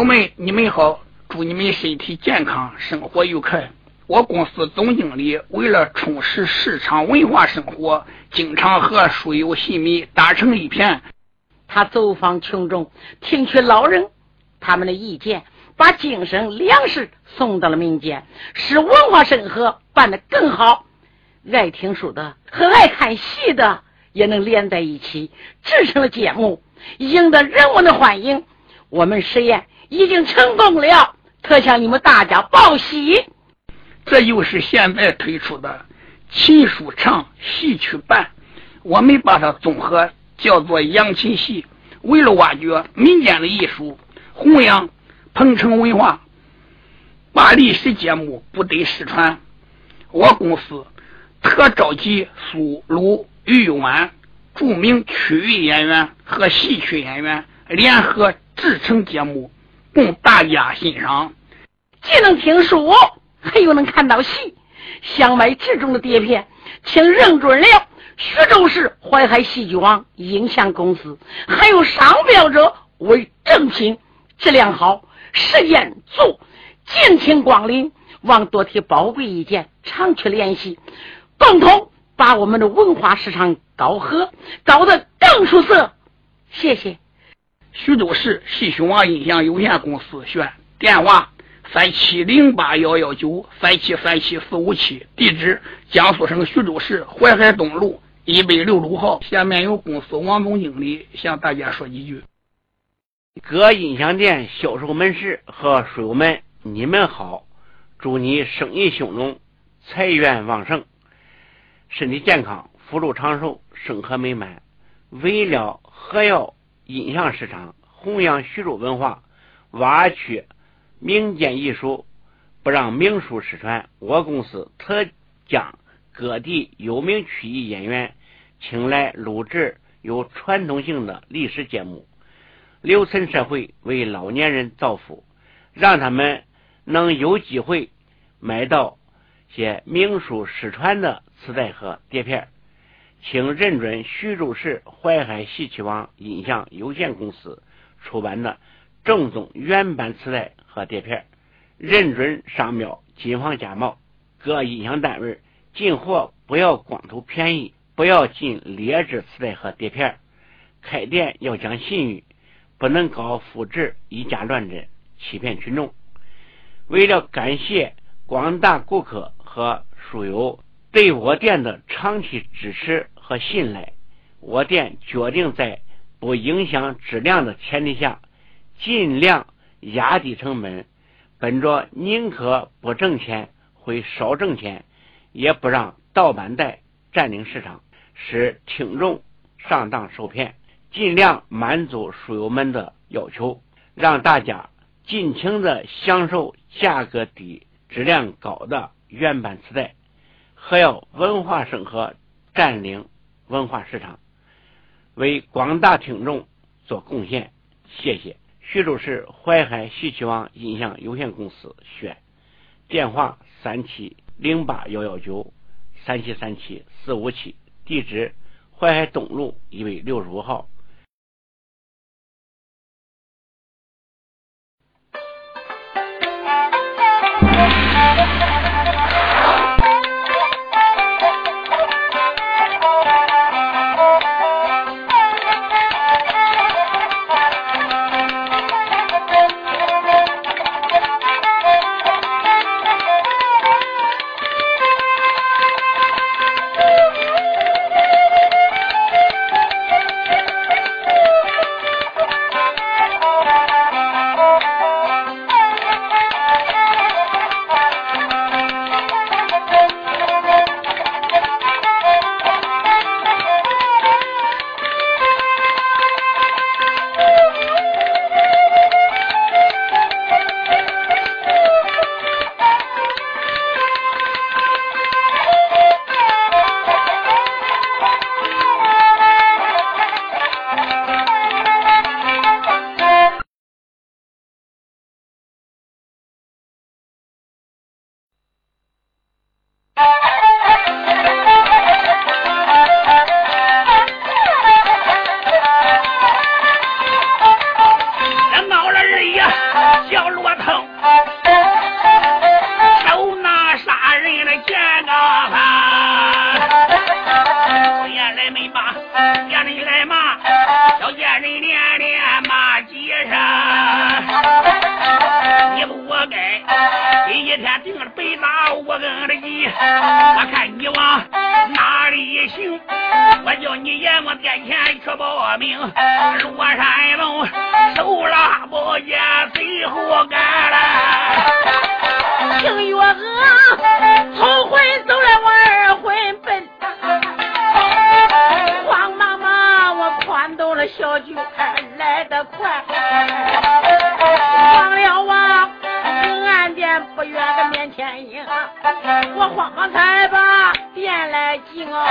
朋友们，你们好，祝你们身体健康，生活愉快。我公司总经理为了充实市场文化生活，经常和书友戏迷打成一片。他走访群众，听取老人他们的意见，把精神粮食送到了民间，使文化生活办得更好。爱听书的和爱看戏的也能连在一起，制成了节目，赢得人们的欢迎。我们实验已经成功了，特向你们大家报喜。这就是现在推出的秦书唱戏曲办，我们把它综合叫做扬琴戏。为了挖掘民间的艺术，弘扬彭城文化，把历史节目不得失传，我公司特召集苏鲁豫皖著名曲艺演员和戏曲演员联合制成节目，供大家欣赏。既能听书。还有能看到戏，想买这种的碟片，请认准了徐州市淮海戏剧网影像公司，还有商标者为正品，质量好，时间足，敬请光临。望多提宝贵意见，常去联系，共同把我们的文化市场搞和，搞得更出色。谢谢。徐州市戏曲网音响有限公司选电话。三七零八幺幺九，三七三七四五七，地址江苏省徐州市淮海东路一百六十五号。下面由公司王总经理向大家说几句。各音响店销售门市和书友们，你们好！祝你生意兴隆，财源旺盛，身体健康，福禄长寿，生活美满。为了何要音响市场，弘扬徐州文化，挖掘。民间艺术不让名书失传，我公司特将各地有名曲艺演员请来录制有传统性的历史节目，留存社会，为老年人造福，让他们能有机会买到些名书失传的磁带和碟片。请认准徐州市淮海戏曲网音像有限公司出版的正宗原版磁带。和碟片，认准商标，谨防假冒。各音响单位进货不要光图便宜，不要进劣质磁带和碟片。开店要讲信誉，不能搞复制、以假乱真，欺骗群众。为了感谢广大顾客和书友对我店的长期支持和信赖，我店决定在不影响质量的前提下，尽量。压低成本，本着宁可不挣钱，会少挣钱，也不让盗版带占领市场，使听众上当受骗，尽量满足书友们的要求，让大家尽情的享受价格低、质量高的原版磁带，还要文化生活占领文化市场，为广大听众做贡献。谢谢。徐州市淮海戏曲网音像有限公司选电话三七零八幺幺九三七三七四五七，地址淮海东路一百六十五号。一天定了北大我跟的你，我看你往哪里行？我叫你阎王殿前去报名。罗山龙手拉宝剑，随后赶来。听月娥头回走了，我二回奔。慌忙忙，我宽动了小脚来得快。忘了啊，不远的面前迎，我慌忙才把殿来进哦。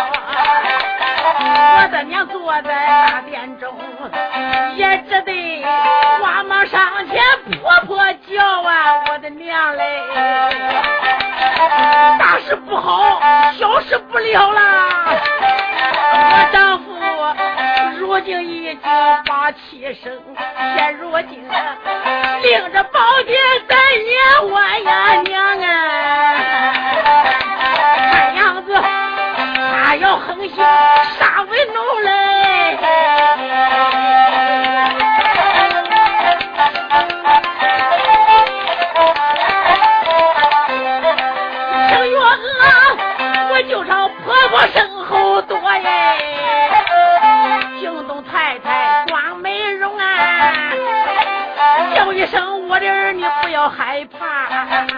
我的娘坐在大殿中，也只得慌忙上前婆婆叫啊，我的娘嘞！大事不好，小事不了啦！我丈夫如今已经八七生，现如今领着宝剑在年万呀娘啊！看样子他要横行杀为奴儿，你不要害怕。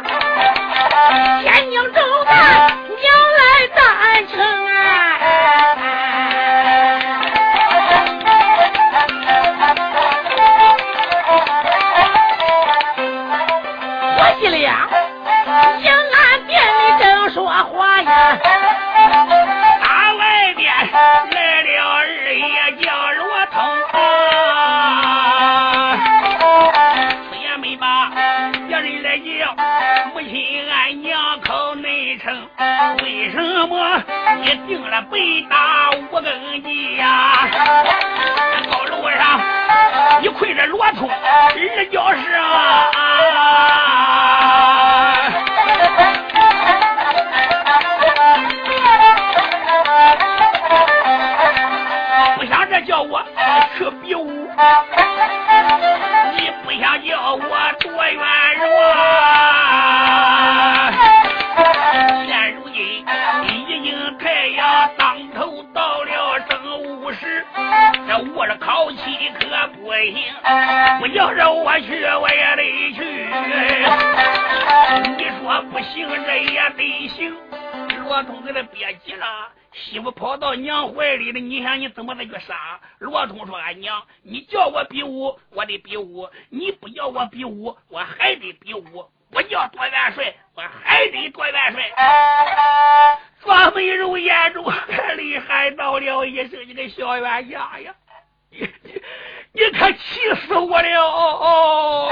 么你定了北打五更鸡呀？高楼上你跪着罗通二叫声啊！行，这也得行。罗通给他憋急了。媳妇跑到娘怀里了，你想你怎么再去杀？罗通说：“俺娘，你叫我比武，我得比武；你不叫我比武，我还得比武。我叫多元帅，我还得多元帅。”庄美柔眼中泪还到了一声：“你个小冤家呀！你 你你可气死我了！”哦 我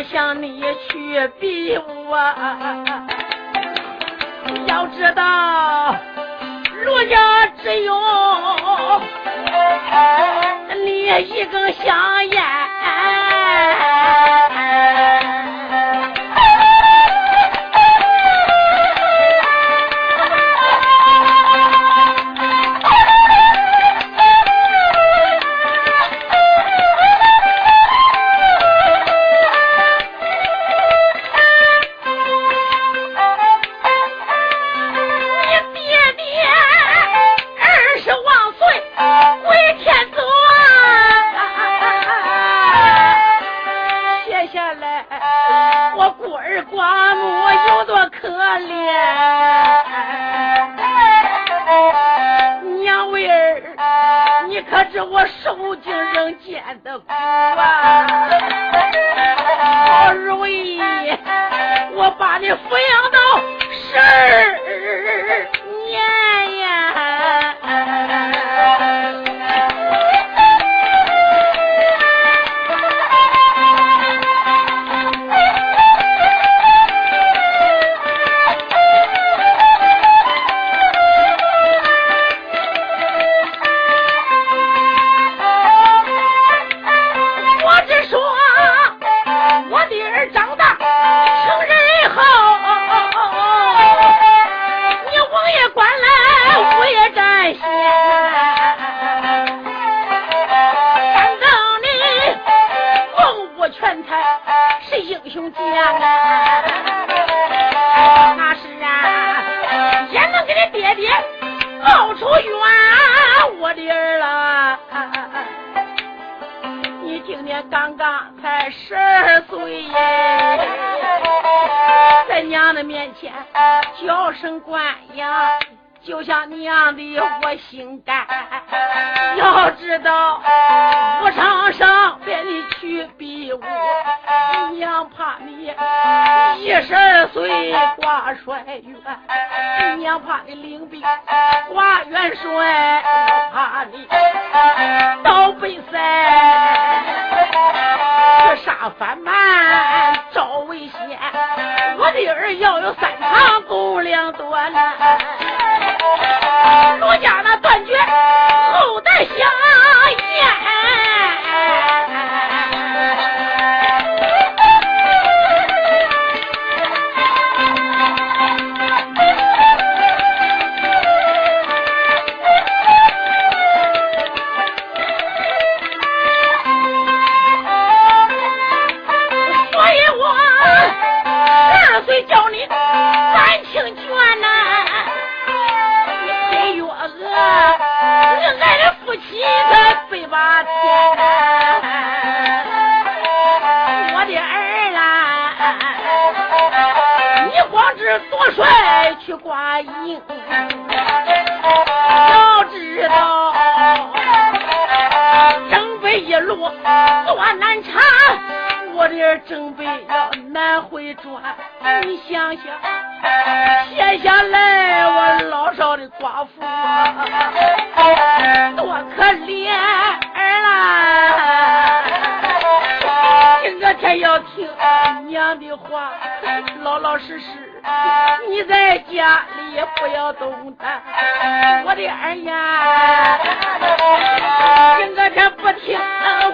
不向你去比武？要知道，陆家只有你一根香烟。怕你领兵挂元帅，我怕你难缠，我的儿正北要难回转。你想想，接下来我老少的寡妇多可怜啦！今个天要听娘的话，老老实实。你在家里不要动弹，我的儿呀，今个天不听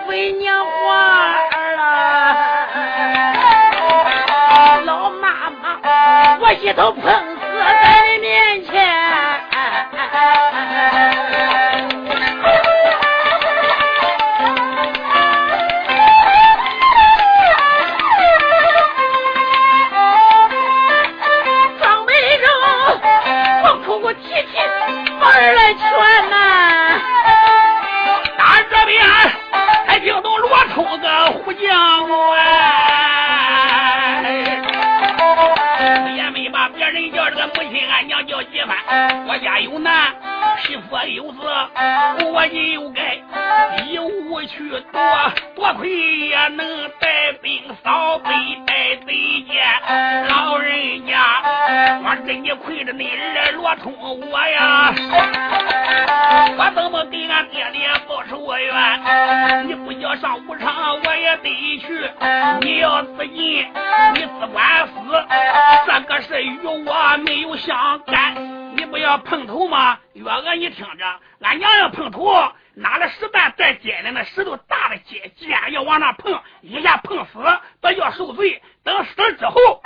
为娘话儿了，老妈妈，我一头碰死在里面不信俺娘叫媳妇，我家有难，媳妇有子，我你有该一无去多，多亏也能带兵扫北，带贼见老人家。我真你亏着你儿来罗通我呀。我怎么给俺爹爹报仇我冤？你不叫上武昌我也得去。你要死尽你只管死。这个事与我没有相干。你不要碰头吗月娥你听着俺娘要碰头拿着石蛋再尖的那石头大的尖急眼要往那碰一下碰死不叫受罪等死之后，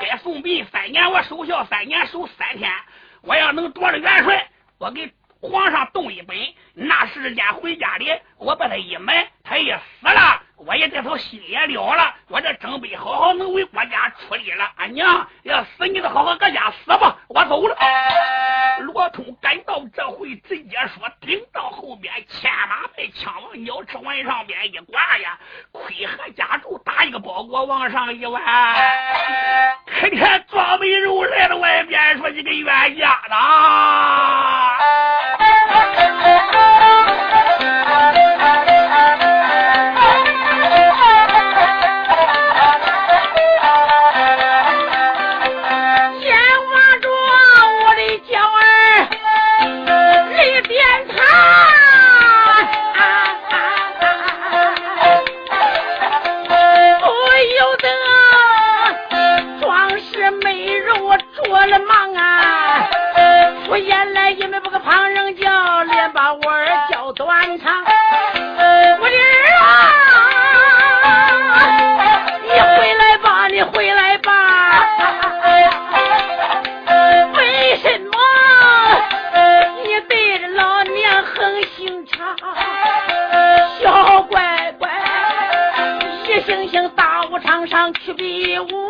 该送殡三年，我守孝三年，守三天。我要能做了元帅，我给皇上动一本，那时间回家里，我把他一埋，他也死了。我也这套心也了了，我这准备好好能为国家出力了。俺娘要死，你都好好搁家死吧，我走了。罗通赶到这回，直接说，顶到后边，牵马把枪往鸟翅纹上面一挂呀，盔和甲胄打一个包裹往上一弯。你看，装飞肉来到外边说：“你个冤家呢！”我。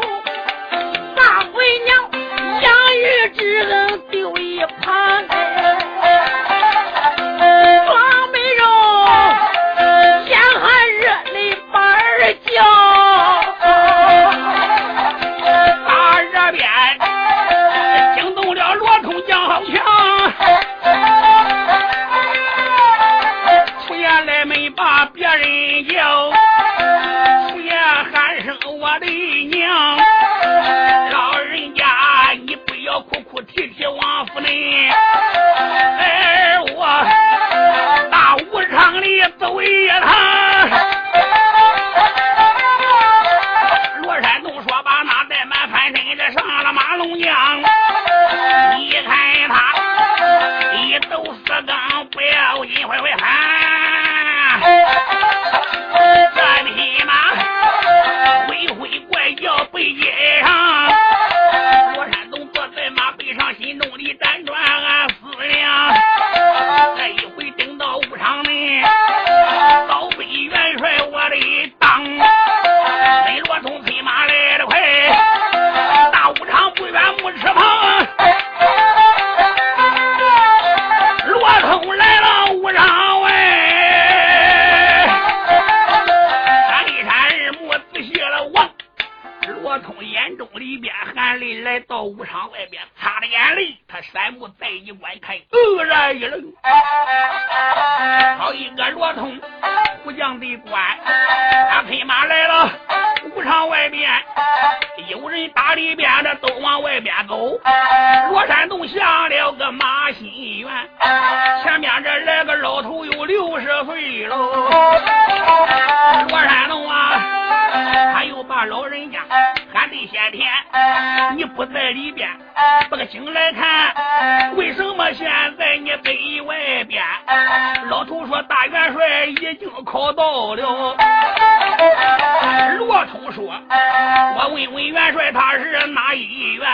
说他是那一员？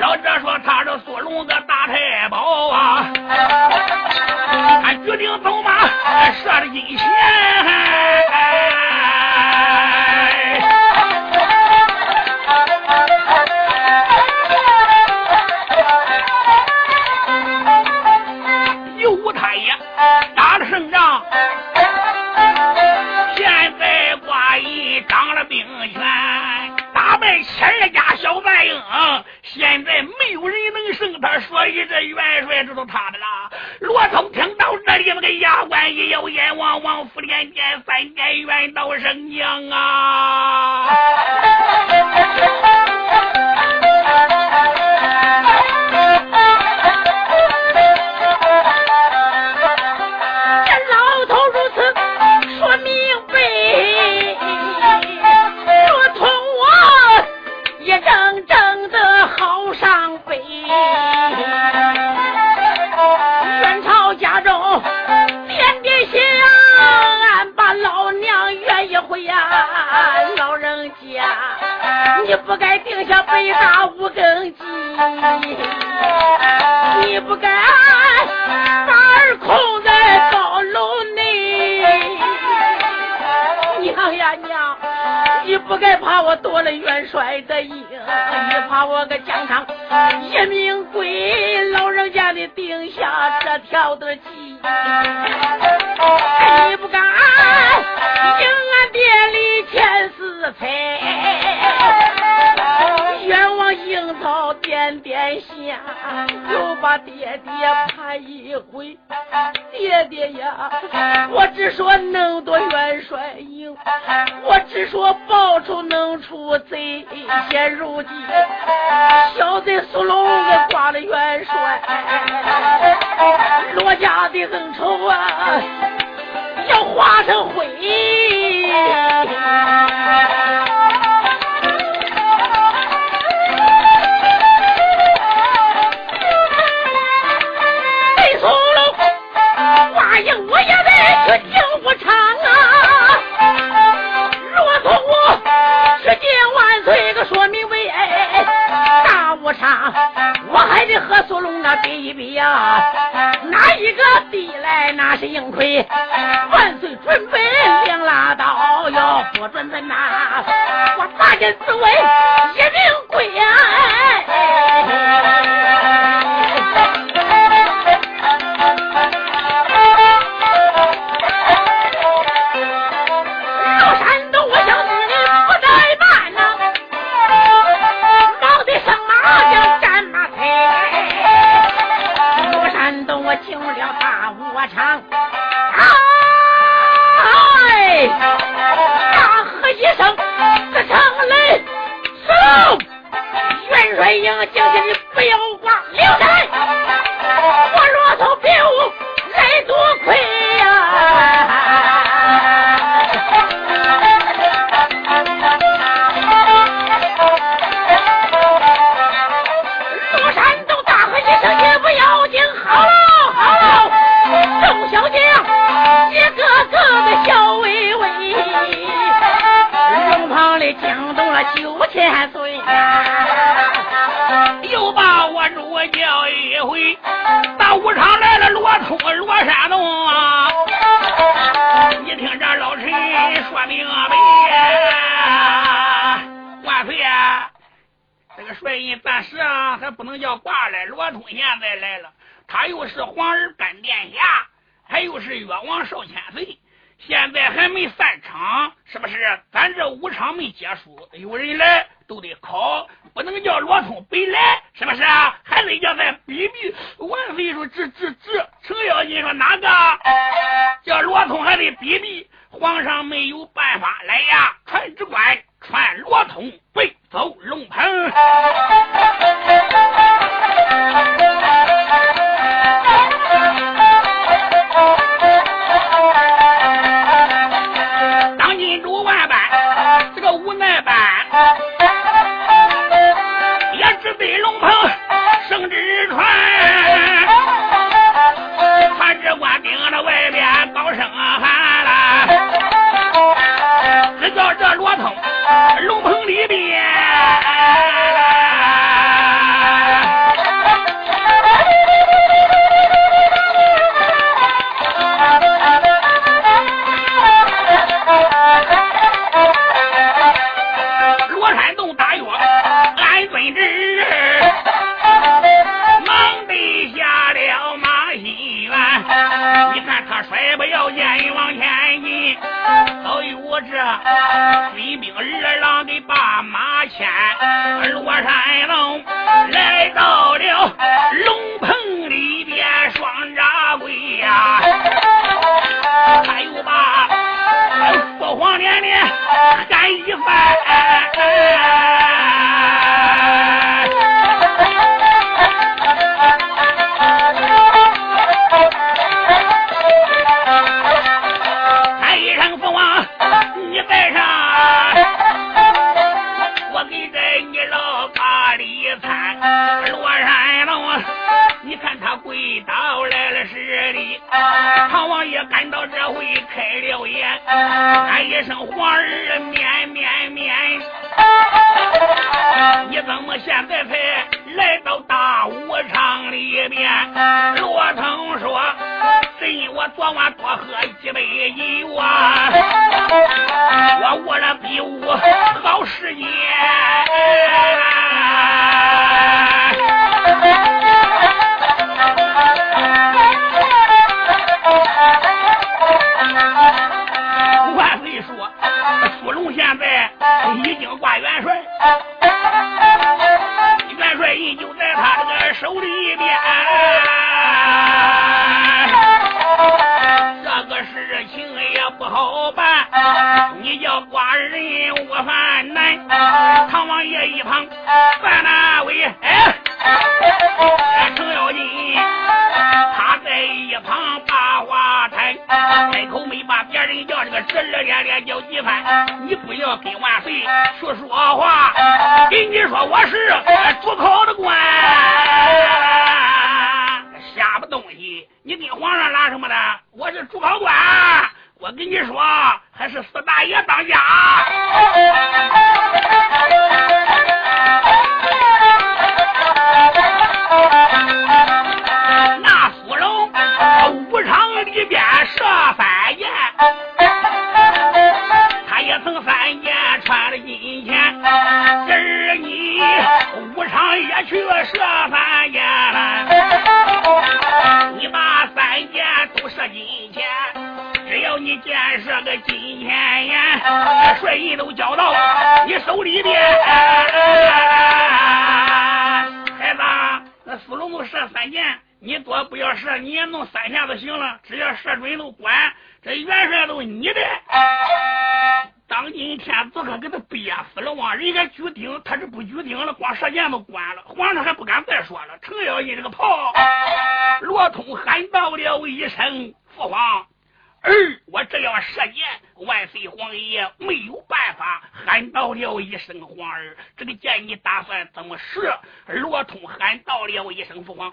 老者说他是锁龙的大太保啊。他决定走马射了一箭所以这元帅知道他的啦。罗通听到这里那个牙关一咬，眼望王府，连见三箭，冤刀生娘啊！来的硬你怕我个疆场一命归老人家的定下这条回，爹爹呀，我只说能夺元帅营，我只说报仇能除贼。现如今，小贼苏龙给挂了元帅，罗家的恩仇啊，要化成灰。你和苏龙那比一比呀哪一个比来那是硬亏万岁准备两拉刀哟不准备呐我拔剑自刎一命归啊惊动了九千岁。呀、又把我主叫一回，到武昌来了罗通罗山洞啊，你听这老臣说明白、呀，万岁啊，这个帅印办事啊还不能叫挂了，罗通现在来了，他又是皇儿本殿下，还又是越王少千岁。现在还没散场，是不是？咱这五场没结束，有人来都得考，不能叫罗通白来，是不是？还得叫咱比比，万岁说直直直，程咬金说哪个叫罗通还得比比，皇上没有办法来呀！传旨官传罗通，背走龙棚。只船船。只旨官兵那外边高声喊了，只叫这罗通龙棚里边。这水兵二郎给把马牵，罗山龙来到了。你说还是四大爷当家，那芙蓉五常里边设三箭，他也曾三箭穿了金钱，今儿你五常也去设三箭了，你把三箭都设金钱。你建设个金钱眼，帅印都交到你手里边。孩子，那苏龙都射三箭，你多不要射，你也弄三下就行了，只要射准都管。这元帅都你的。当今天子可给他憋死了哇！人家举鼎，他是不举鼎了，光射箭都关了。皇上还不敢再说了。程咬金这个炮，罗通喊到了一声：“父皇。”儿，我这样射箭，万岁皇爷没有办法，喊到了一声皇儿，这个箭你打算怎么射？罗通喊到了一声父皇，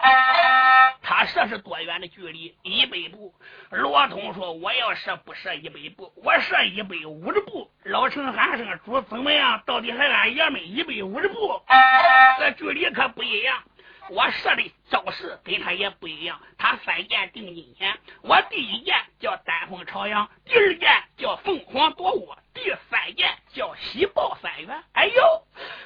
他射是多远的距离？一百步。罗通说：“我要射不射一百步？我射一百五十步。”老陈喊声：“主怎么样？到底还俺爷们一百五十步？这距离可不一样。”我射的招式跟他也不一样，他三件定金钱，我第一件叫丹凤朝阳，第二件叫凤凰夺窝，第三件叫喜报三元。哎呦，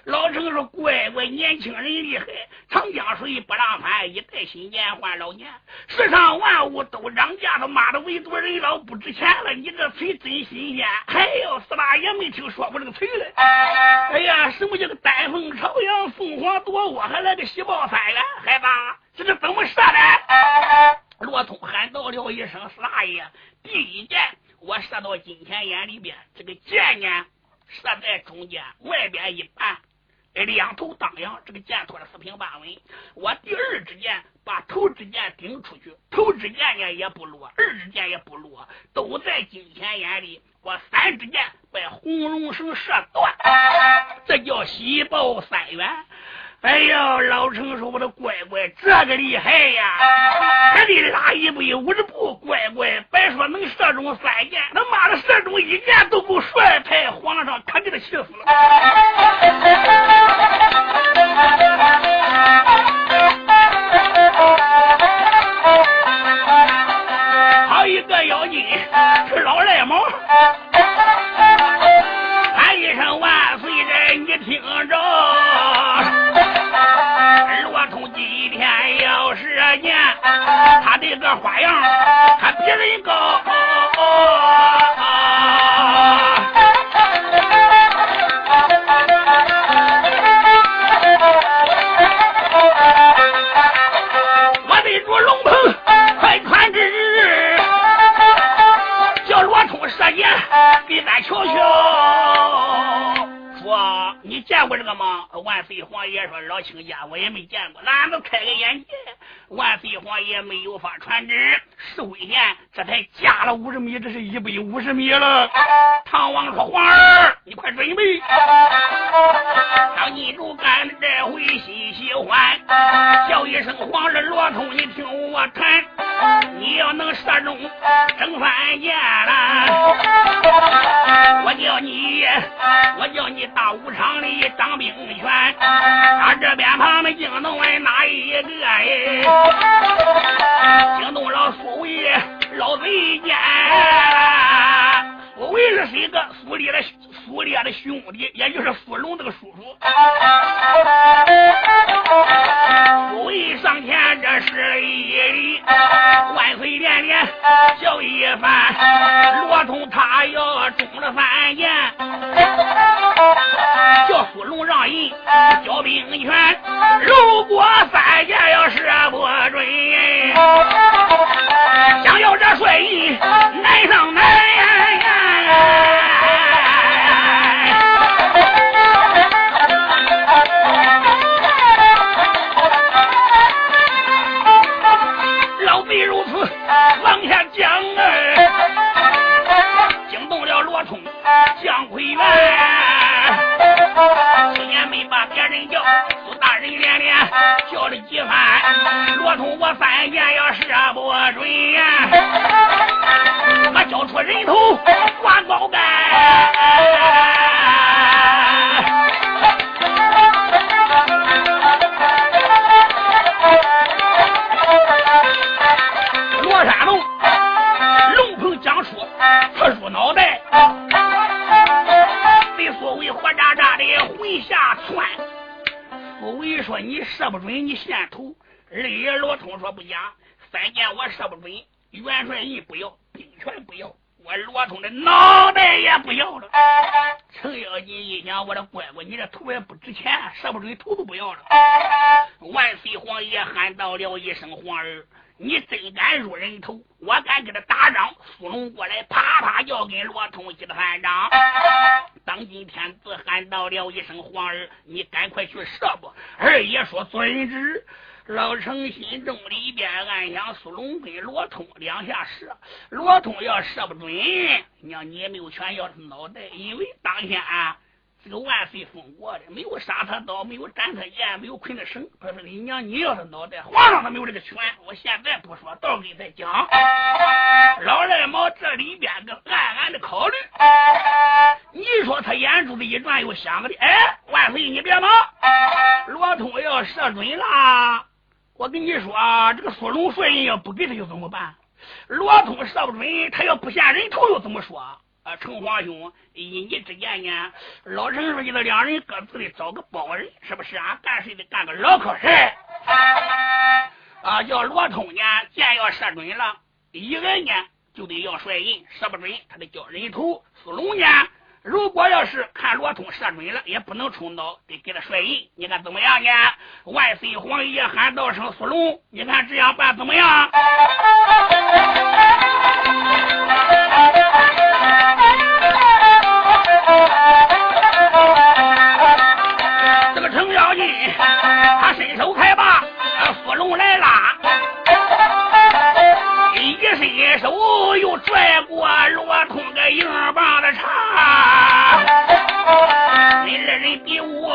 老程说乖乖，年轻人厉害，长江水不浪翻，一代新年换老年，世上万物都涨价，他妈的唯独人老不值钱了。你这词真新鲜，哎呦，四大爷没听说过这个词嘞。哎呀，什么叫个丹凤朝阳，凤凰夺窝，还来个喜报三元？孩子，这是怎么射的？罗通喊到了一声：“四大爷，第一箭我射到金钱眼里边，这个箭呢射在中间，外边一半，两头当阳，这个箭托的四平八稳。我第二支箭把头支箭顶出去，头支箭呢也不落，二支箭也不落，都在金钱眼里。我三支箭把红绒绳射断，这叫喜报三元。”哎呦，老程说：“我的乖乖，这个厉害呀！还得拉一百五十步，乖乖，别说能射中三箭，他妈的射中一箭都够帅派皇上可给他气死了。”好一个妖精，是老赖毛。他这个花样，他比人高。我得着龙鹏快传旨，叫罗通射箭给咱瞧瞧。说你见过这个吗？万岁皇爷说老亲家我也没见过，俺们开开眼界。万岁皇爷没有发传旨，十危险，这才加了五十米，这是一百五十米了。唐王说：“皇儿，你快准备，当记住干这回喜喜欢，叫一声皇儿罗通，你听我弹，你要能射中正反箭了，我叫你，我叫你大武场里惊动了苏维老贼家，苏维是谁个？苏烈的苏烈的兄弟，也就是苏龙这个叔叔。我的乖乖，你这头也不值钱，射不准头都不要了。万岁皇爷喊到了一声：“皇儿，你真敢入人头？我敢给他打仗。”苏龙过来，啪啪叫跟罗通一翻掌。当今天子喊到了一声：“皇儿，你赶快去射吧。”二爷说：“遵旨。”老程心中里边暗想：苏龙跟罗通两下射，罗通要射不准，娘你也没有权要他脑袋，因为当天啊，这个万岁封国的，没有杀他刀，没有斩他剑，没有捆他绳。他说你娘你要是脑袋，皇上都没有这个权。我现在不说，到时候再讲。老赖毛这里边个暗暗的考虑，你说他眼珠子一转，又想个的，哎，万岁你别忙，罗通要射准了。我跟你说啊，这个苏龙帅印要不给他又怎么办？罗通射不准，他要不献人头又怎么说？啊，城隍兄，一你之见呢？老陈说，你这两人各自的找个包人，是不是啊？干事得干个老可事啊？叫罗通呢，箭要射准了，一个呢就得要帅印，射不准他得叫人头。苏龙呢？如果要是看罗通射准了，也不能冲刀，得给他帅印。你看怎么样呢？万岁皇爷喊道声苏龙，你看这样办怎么样？手开把，苏龙来拉，一伸手又拽过罗通个硬棒子叉。你二人比武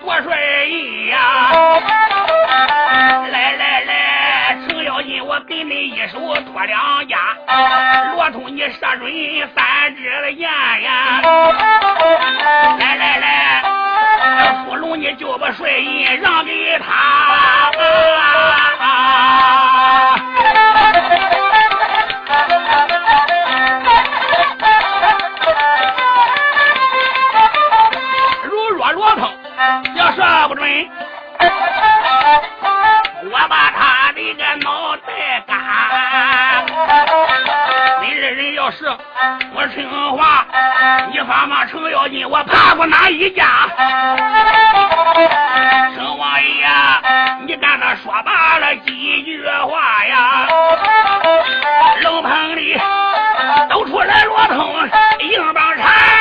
多帅呀！来来来，程咬金，我给你一手托两家。罗通，你射准三只的箭呀！来来来，苏龙，你就把帅印让给他。如若罗通要射不准，我把他的个脑袋干。你二人要是我听话，你发骂程咬金，我怕过哪一家？程王爷，你看他说罢了几句话呀？龙棚里都出来罗通硬棒柴。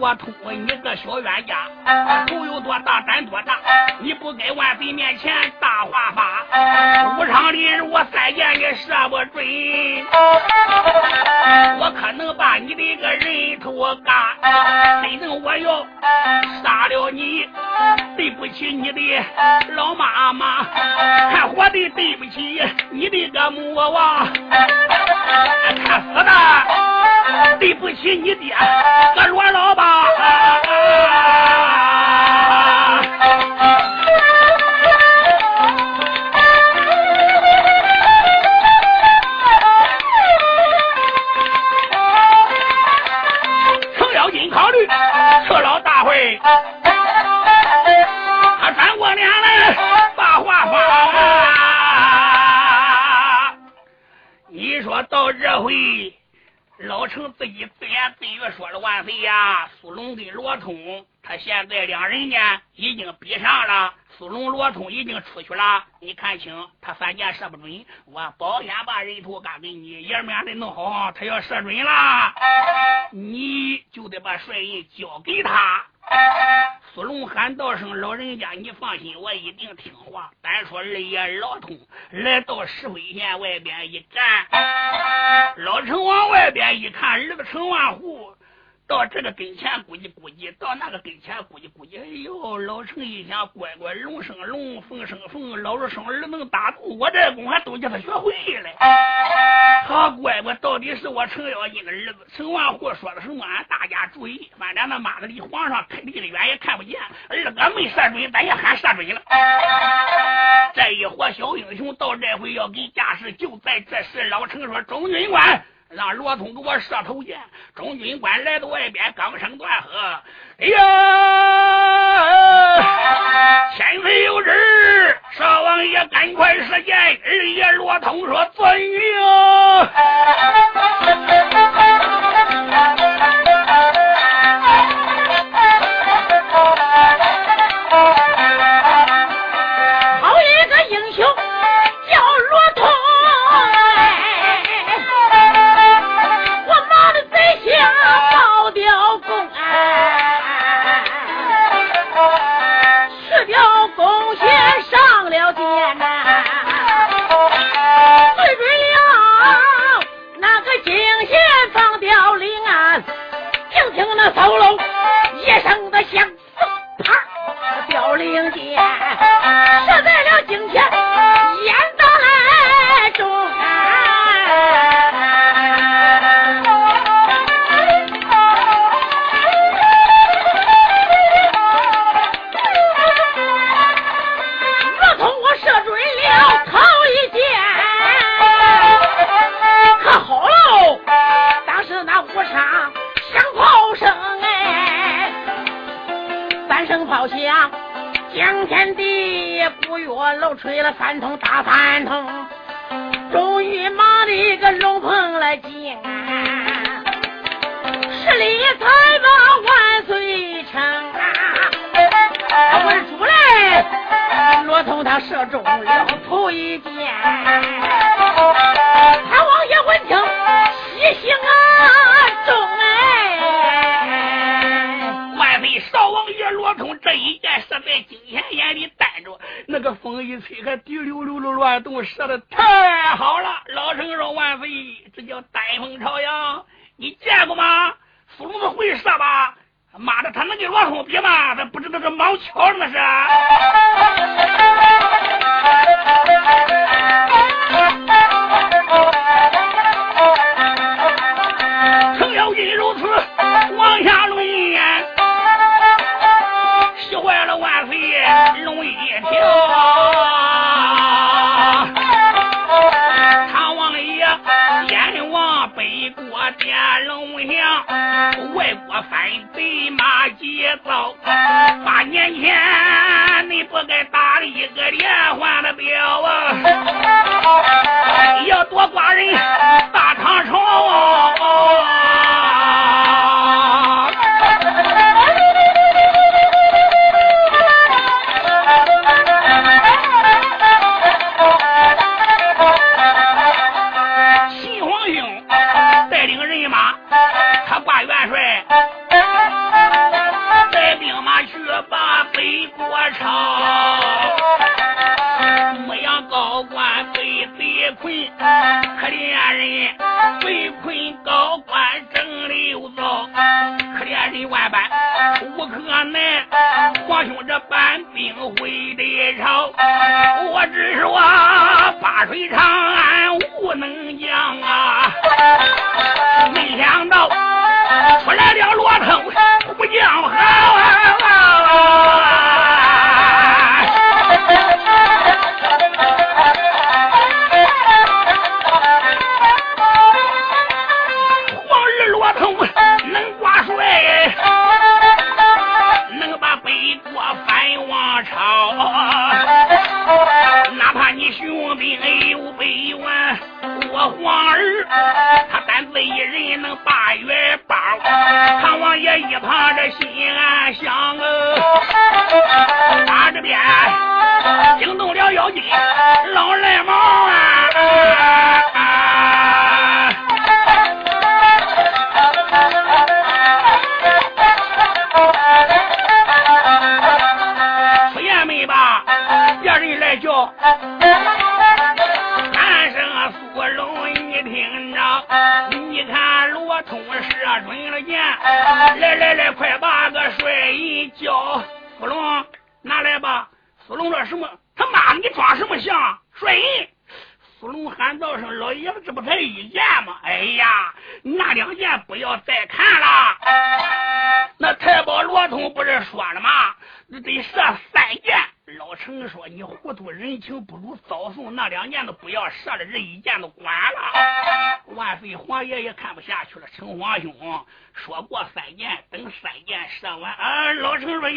俺怨罗通你个小冤家，头有多大胆多大，你不该万岁面前大话发，武昌里我三箭也射不准，我可能把你的个人头干，真正我要杀了你。对不起你的老妈妈，还活的对不起你的个母王，看死的对不起你爹个罗老爸。在两人呢已经比上了，苏龙、罗通已经出去了。你看清，他三箭射不准，我保险把人头干给你，爷们得弄好。他要射准了，你就得把帅印交给他。”苏龙喊道声：“老人家，你放心，我一定听话。”单说二爷老通来到石灰县外边一站，老城往外边一看，儿子成万户到这个跟前估计估计，到那个跟前估计估计，哎呦，老程一想，乖乖，龙生龙，凤生凤，老子生儿能打洞，我这功还都叫他学会了。好乖乖，到底是我程咬金的儿子。程万户说的什么？俺大家注意，反正那妈的离皇上离得远也看不见。二哥没射准，咱也喊射准了。这一伙小英雄到这回要给架势，就在这时，老程说：“中军官。”让罗通给我射头箭。中军官来到外边，刚声断喝：“哎呀，天非有旨，少王爷赶快射箭。”二爷罗通说：“遵命。”翻倍骂几走？八年前你不该打了一个连环的表啊！要多寡人。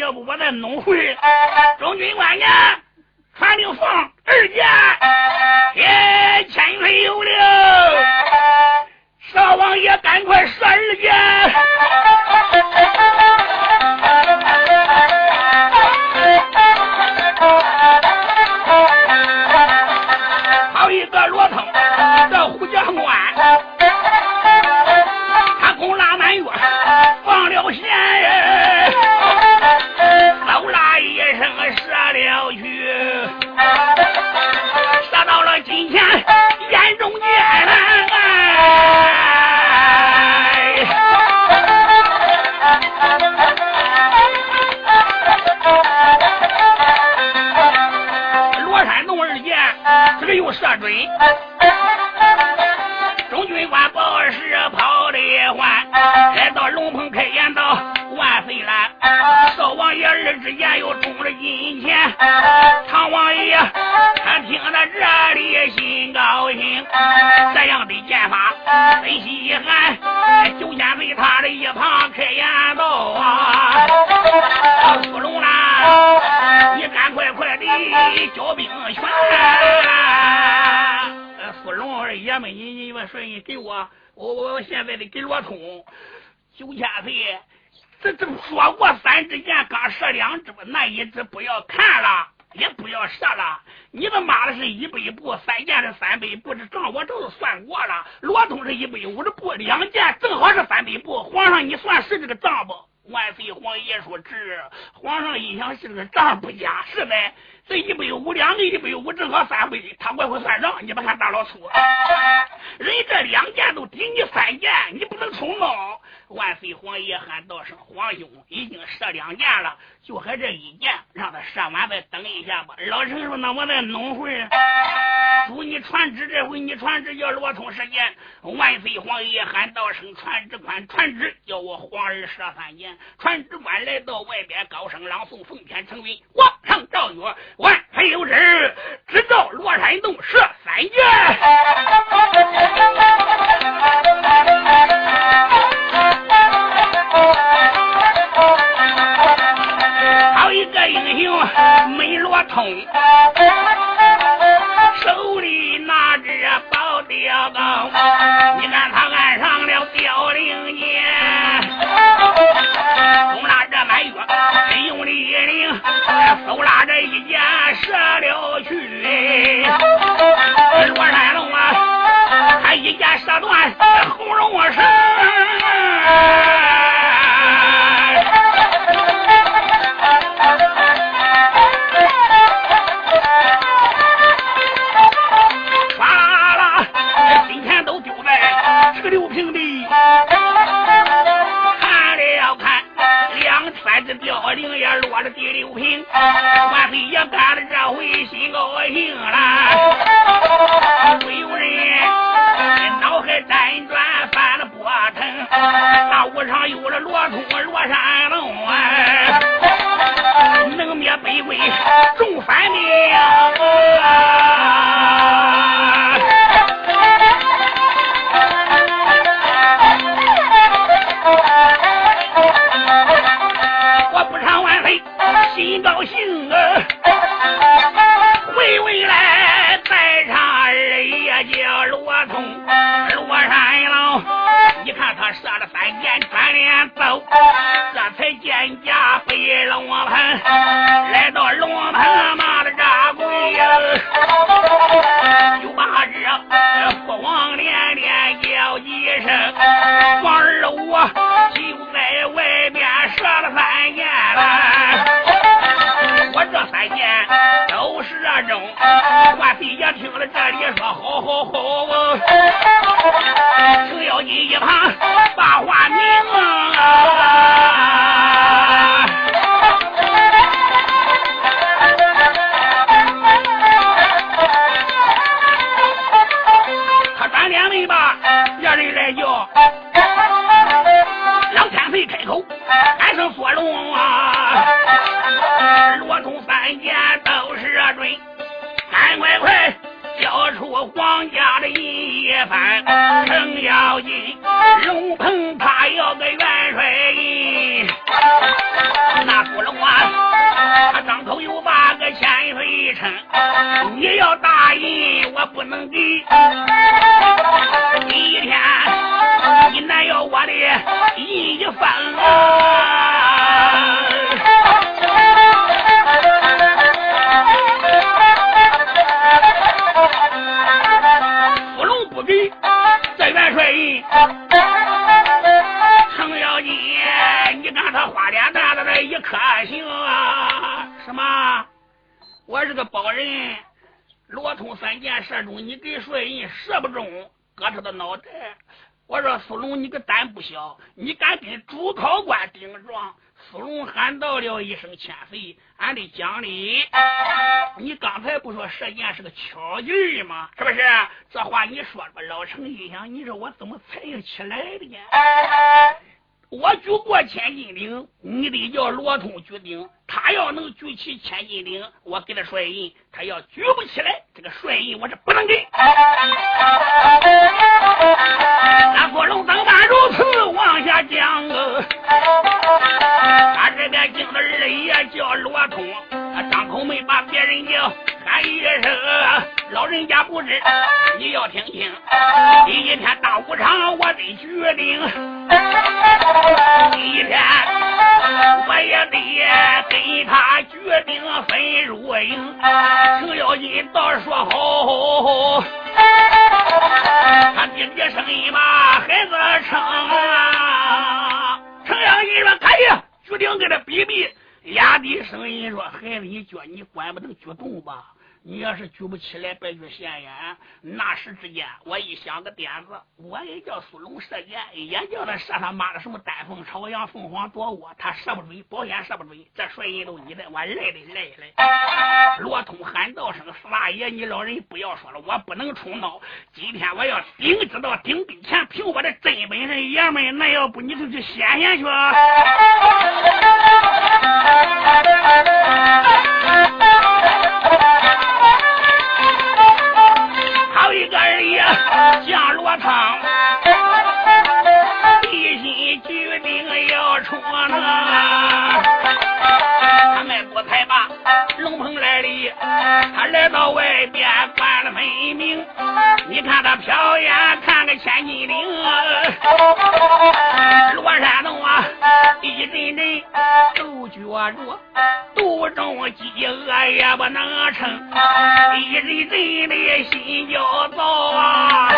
要不我再弄会？”中军官呢？传令放二箭，哎，千岁有令，少王爷赶快射二箭。王爷儿之间又中了金钱，唐王爷他听到这里心高兴，这样的剑法真稀罕。九千岁他的一旁开言道啊，苏龙啊，你赶快快的交兵权。”苏龙爷们，你你我说你给我，我我我现在得给罗通九千岁，这正说过三支箭，刚射两支，那一支不要看了，也不要射了。你们妈的是一百步，三箭是三百步，这账我都是算过了。罗通是一百五十步，两箭正好是三百步。皇上，你算是这个账不？万岁皇爷说：“值皇上一想是这个账不假，是呗。”这一百五，两个一百五，正好三百。他怪会算账，你别看大老粗，人这两件都抵你三件，你不能冲动。万岁皇爷喊道声：“皇兄，已经射两件了，就还这一件，让他射完再等一下吧。”老陈说：“那我再弄会儿。”祝你传旨，这回你传旨叫罗通射箭。万岁皇爷喊道声：“传旨官，传旨叫我皇儿射三箭。”传旨官来到外边，高声朗诵：“奉天承运，皇上诏曰。”万岁有旨，只照罗山洞射三箭。好一个英雄美罗通，手里拿着宝雕刀，你看用力领，嗖拉着一箭。射了去，开口，喊声索龙啊，罗通三剑都是准，赶快快交出皇家的一番，程咬金，龙鹏他要个元帅印，那索龙啊，他张口又把个千岁称，你要答应我不能给，第一天你难要我的一番啊！福龙不给，这元帅印，程咬金，你看他花脸蛋子的一颗星啊！什么？我是个保人，罗通三箭射中，你给帅印射不中，割他的脑袋。我说苏龙，你个胆不小，你敢跟主考官顶撞？苏龙喊道了一声：“千岁，俺得讲理。”你刚才不说射箭是个巧劲儿吗？是不是？这话你说了吧，老程一想，你说我怎么才起来的呢？我举过千斤顶，你得叫罗通举顶。他要能举起千斤顶，我给他甩印；他要举不起来，这个帅印我是不能给。那郭龙怎敢如此往下讲啊？他这边惊的二爷叫罗通，张口没把别人叫，喊一声老人家不知，你要听清。第一天大武场我得决定，第一天我也得给他决定分输赢。你倒是说好，他爹爹声音吧孩子称啊。程咬金说可以，决定跟他比比。压低声音说：“孩子，一脚你管不能举动吧？你要是举不起来，别去现眼。那时之间，我一想个点子，我也叫苏龙射箭，也叫他射他妈的什么丹凤朝阳、凤凰夺窝，他射不准，保险射不准。这帅印都你的，我来的来来。罗通喊道声：“四大爷，你老人不要说了，我不能冲闹。今天我要顶，知道顶跟前，凭我的真本事，爷们，那要不你就去显显去。”二爷降罗汤，一心决定要出那。他迈步才把龙棚来里，他来到外边关了门明。你看他瞟眼看个千斤顶，罗山洞啊，一阵阵都觉着肚中饥饿也不能撑，一阵阵的心焦躁啊，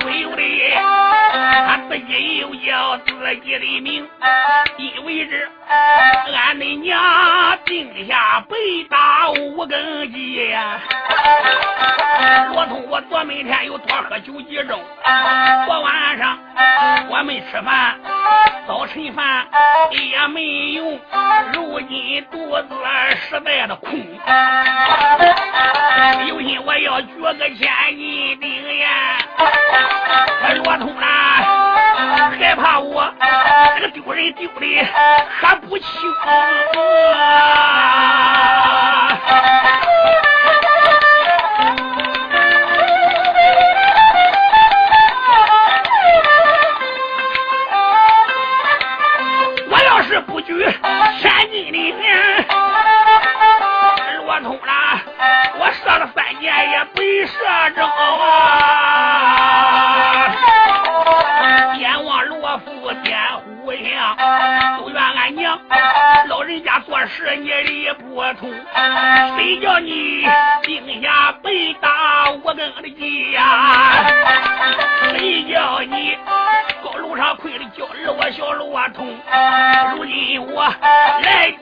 不由得他自己又叫自己的名，因为这俺的娘定下北打五更鸡呀。罗通，我昨每天又多喝酒几盅，昨晚上我没吃饭，早晨饭也没用，如今肚子实在的空，有心我要举个千斤顶呀，罗通啊，害怕我这个丢人丢的还不轻！射着啊！阎王罗福点虎象，都怨俺娘，老人家做事你理不通，谁叫你定下北打我跟的计呀？谁叫你高楼上跪的叫儿我小罗通？如今我来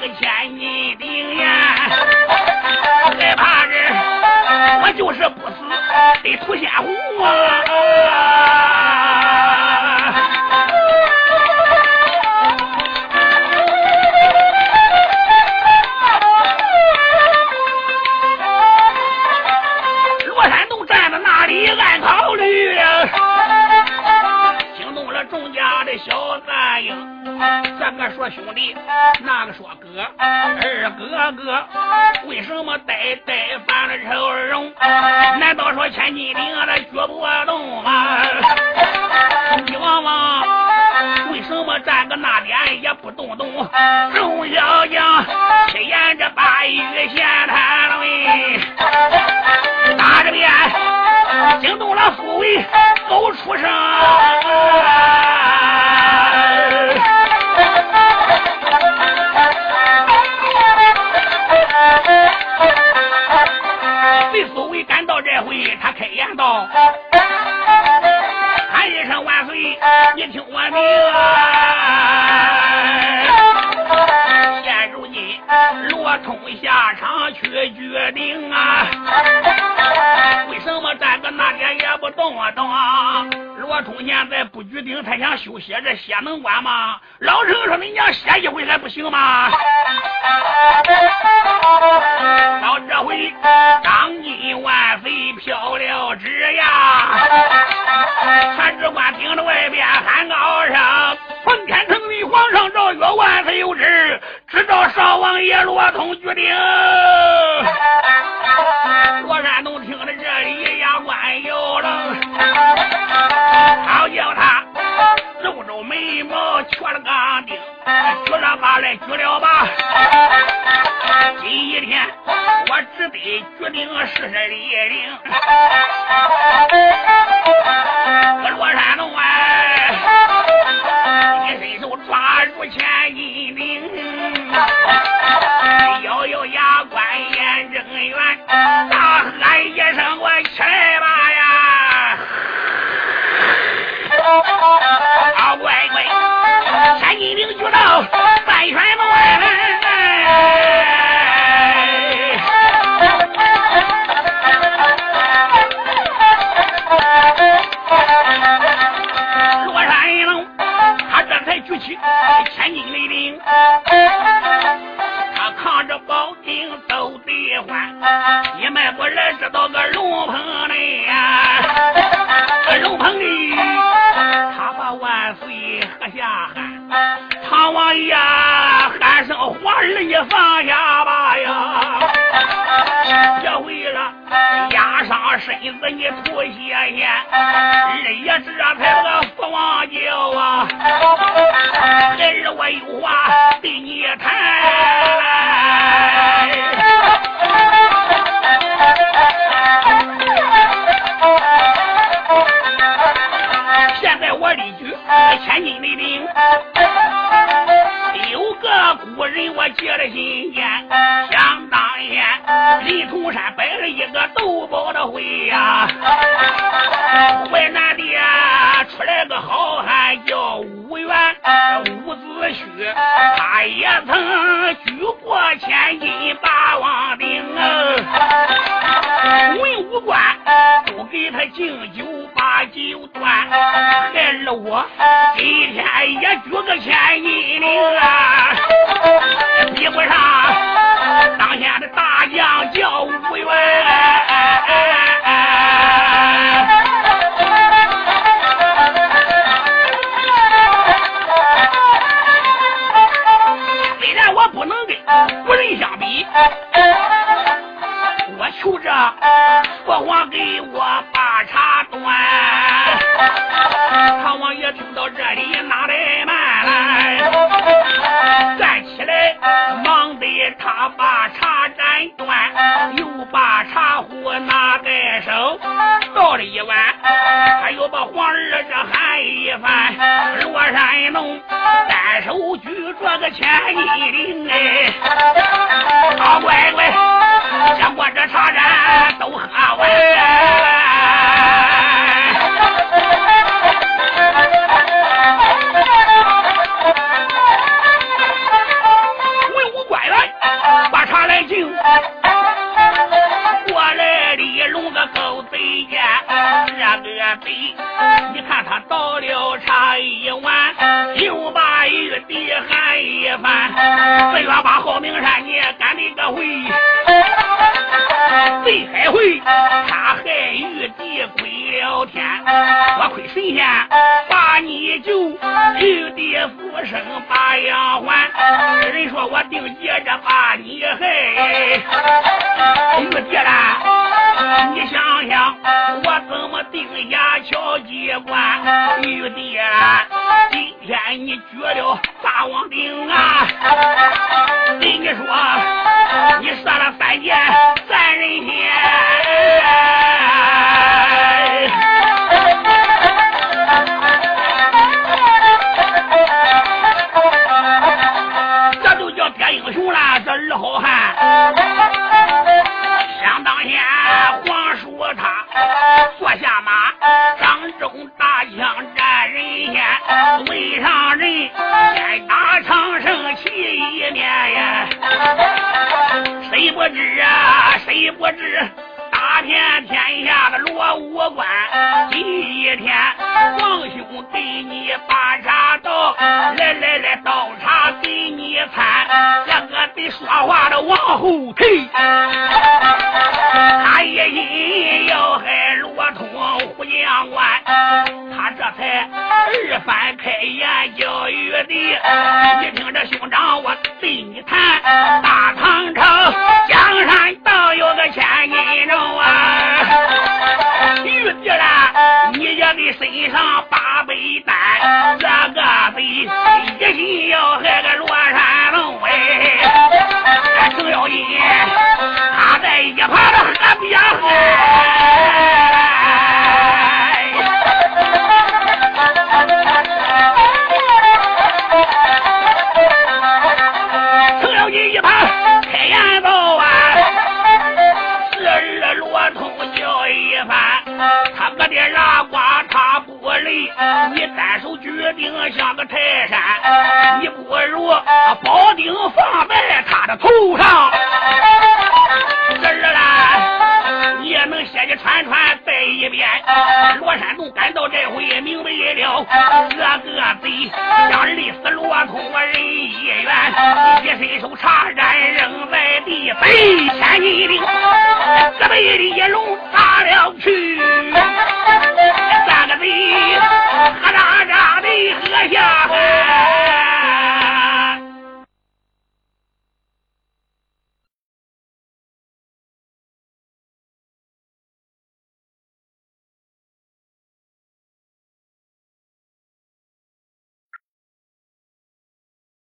要举畜生。写这血门关吗？老程说：“你娘歇一回还不行吗？”摆弄单手举着个千斤顶哎。阿 怪给你把茶倒，来来来倒茶给你参，这个得说话的往后退。他一心要害罗通胡江关，他这才二番开言叫玉帝，一听这。